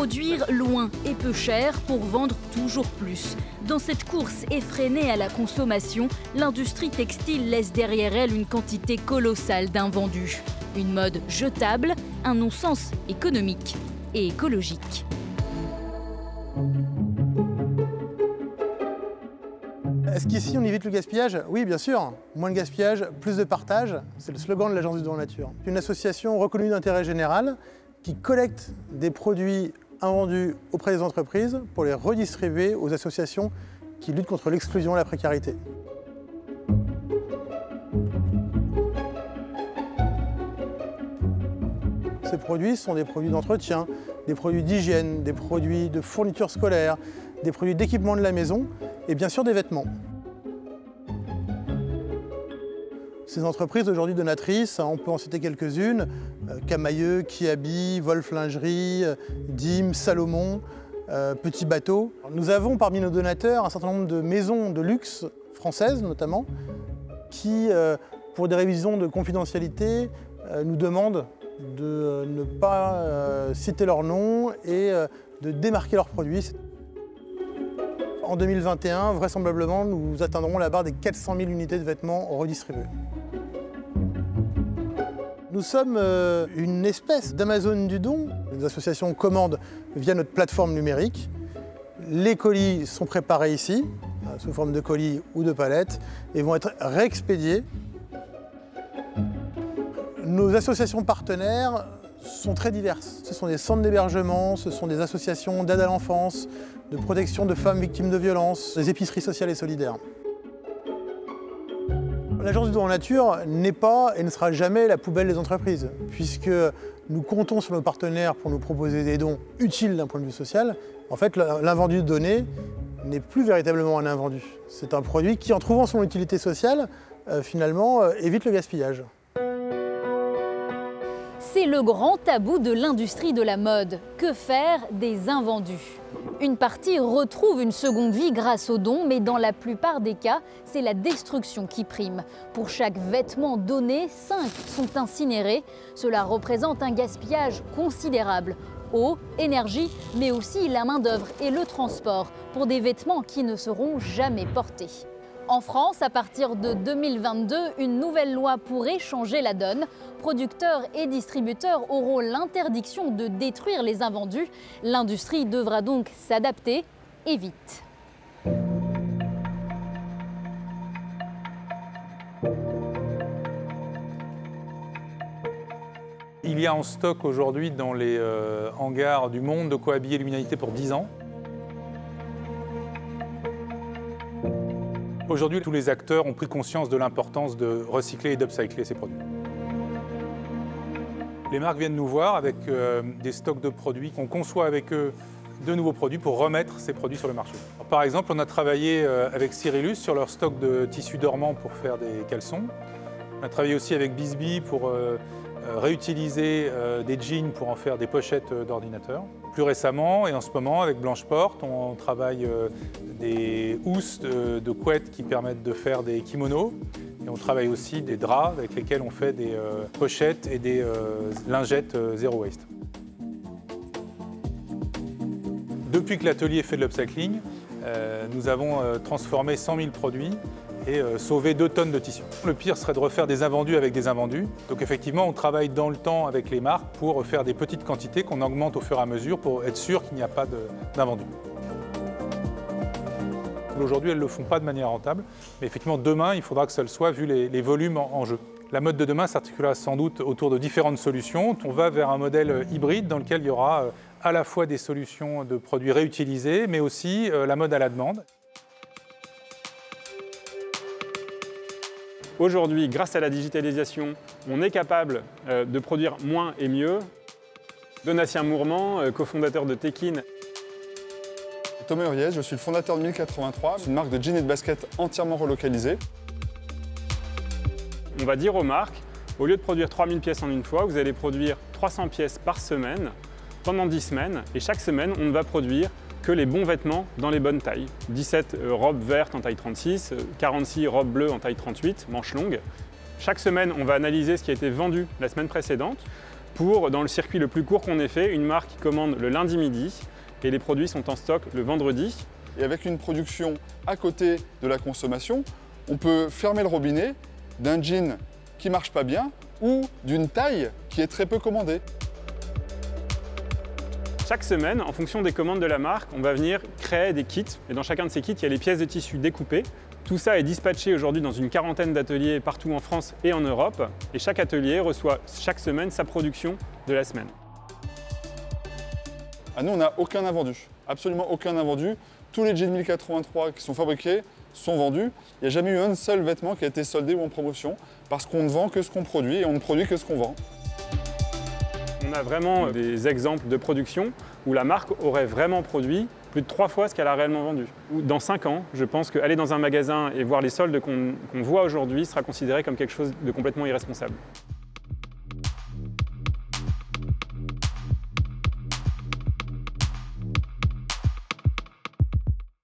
Produire loin et peu cher pour vendre toujours plus. Dans cette course effrénée à la consommation, l'industrie textile laisse derrière elle une quantité colossale d'invendus. Une mode jetable, un non-sens économique et écologique. Est-ce qu'ici on évite le gaspillage? Oui, bien sûr. Moins de gaspillage, plus de partage. C'est le slogan de l'Agence du don nature. Une association reconnue d'intérêt général qui collecte des produits invendus auprès des entreprises pour les redistribuer aux associations qui luttent contre l'exclusion et la précarité. Ces produits sont des produits d'entretien, des produits d'hygiène, des produits de fourniture scolaire, des produits d'équipement de la maison et bien sûr des vêtements. Ces entreprises aujourd'hui donatrices, on peut en citer quelques-unes, euh, Camailleux, Kiabi, Wolf Lingerie, euh, Dim, Salomon, euh, Petit Bateau. Nous avons parmi nos donateurs un certain nombre de maisons de luxe françaises notamment, qui, pour des révisions de confidentialité, nous demandent de ne pas citer leur nom et de démarquer leurs produits. En 2021, vraisemblablement, nous atteindrons la barre des 400 000 unités de vêtements redistribués. Nous sommes euh, une espèce d'Amazon du don. Les associations commandent via notre plateforme numérique. Les colis sont préparés ici, euh, sous forme de colis ou de palettes, et vont être réexpédiés. Nos associations partenaires sont très diverses. Ce sont des centres d'hébergement, ce sont des associations d'aide à l'enfance, de protection de femmes victimes de violences, des épiceries sociales et solidaires. L'Agence du don en nature n'est pas et ne sera jamais la poubelle des entreprises, puisque nous comptons sur nos partenaires pour nous proposer des dons utiles d'un point de vue social. En fait, l'invendu de données n'est plus véritablement un invendu. C'est un produit qui, en trouvant son utilité sociale, euh, finalement, euh, évite le gaspillage. C'est le grand tabou de l'industrie de la mode. Que faire des invendus? Une partie retrouve une seconde vie grâce aux dons, mais dans la plupart des cas, c'est la destruction qui prime. Pour chaque vêtement donné, 5 sont incinérés. Cela représente un gaspillage considérable. Eau, énergie, mais aussi la main-d'œuvre et le transport pour des vêtements qui ne seront jamais portés. En France, à partir de 2022, une nouvelle loi pourrait changer la donne. Producteurs et distributeurs auront l'interdiction de détruire les invendus. L'industrie devra donc s'adapter et vite. Il y a en stock aujourd'hui dans les euh, hangars du monde de quoi habiller l'humanité pour 10 ans. Aujourd'hui, tous les acteurs ont pris conscience de l'importance de recycler et d'upcycler ces produits. Les marques viennent nous voir avec euh, des stocks de produits qu'on conçoit avec eux de nouveaux produits pour remettre ces produits sur le marché. par exemple, on a travaillé euh, avec Cyrillus sur leur stock de tissus dormants pour faire des caleçons. On a travaillé aussi avec Bisbee pour euh, réutiliser des jeans pour en faire des pochettes d'ordinateur. Plus récemment et en ce moment, avec Blanche Porte, on travaille des housses de, couettes qui permettent de faire des kimonos. Et on travaille aussi des draps avec lesquels on fait des euh, pochettes et des euh, lingettes euh, zéro waste. Depuis que l'atelier fait de l'upcycling, nous avons transformé 100 000 produits et sauvé 2 tonnes de tissus. Le pire serait de refaire des invendus avec des invendus. Donc effectivement, on travaille dans le temps avec les marques pour faire des petites quantités qu'on augmente au fur et à mesure pour être sûr qu'il n'y a pas d'invendus. Aujourd'hui, elles ne le font pas de manière rentable. Mais effectivement, demain, il faudra que ça le soit vu les, volumes en, jeu. La mode de demain s'articulera sans doute autour de différentes solutions. On va vers un modèle hybride dans lequel il y aura euh, à la fois des solutions de produits réutilisés, mais aussi euh, la mode à la demande. Aujourd'hui, grâce à la digitalisation, on est capable euh, de produire moins et mieux. Donatien Mourmand, cofondateur de Tekin, Thomas Uriez, je suis le fondateur de 1083, une marque de jeans et de baskets entièrement relocalisée. On va dire aux marques, au lieu de produire 3000 pièces en une fois, vous allez produire 300 pièces par semaine pendant 10 semaines et chaque semaine, on va produire que les bons vêtements dans les bonnes tailles. 17 euh, robes vertes en taille 36, 46 euh, robes bleues en taille 38, manches longues. Chaque semaine, on va analyser ce qui a été vendu la semaine précédente pour, dans le circuit le plus court qu'on ait fait, une marque qui commande le lundi midi et les produits sont en stock le vendredi. Et avec une production à côté de la consommation, on peut fermer le robinet d'un jean qui marche pas bien ou d'une taille qui est très peu commandée. Chaque semaine, en fonction des commandes de la marque, on va venir créer des kits. Et dans chacun de ces kits, il y a les pièces de tissu découpées. Tout ça est dispatché aujourd'hui dans une quarantaine d'ateliers partout en France et en Europe. Et chaque atelier reçoit chaque semaine sa production de la semaine. À nous, on n'a aucun invendu. Absolument aucun invendu. Tous les jeans 1083 qui sont fabriqués sont vendus. Il n'y a jamais eu un seul vêtement qui a été soldé ou en promotion parce qu'on ne vend que ce qu'on produit et on ne produit que ce qu'on vend. On a vraiment des exemples de production où la marque aurait vraiment produit plus de trois fois ce qu'elle a réellement vendu. Dans cinq ans, je pense qu'aller dans un magasin et voir les soldes qu'on voit aujourd'hui sera considéré comme quelque chose de complètement irresponsable.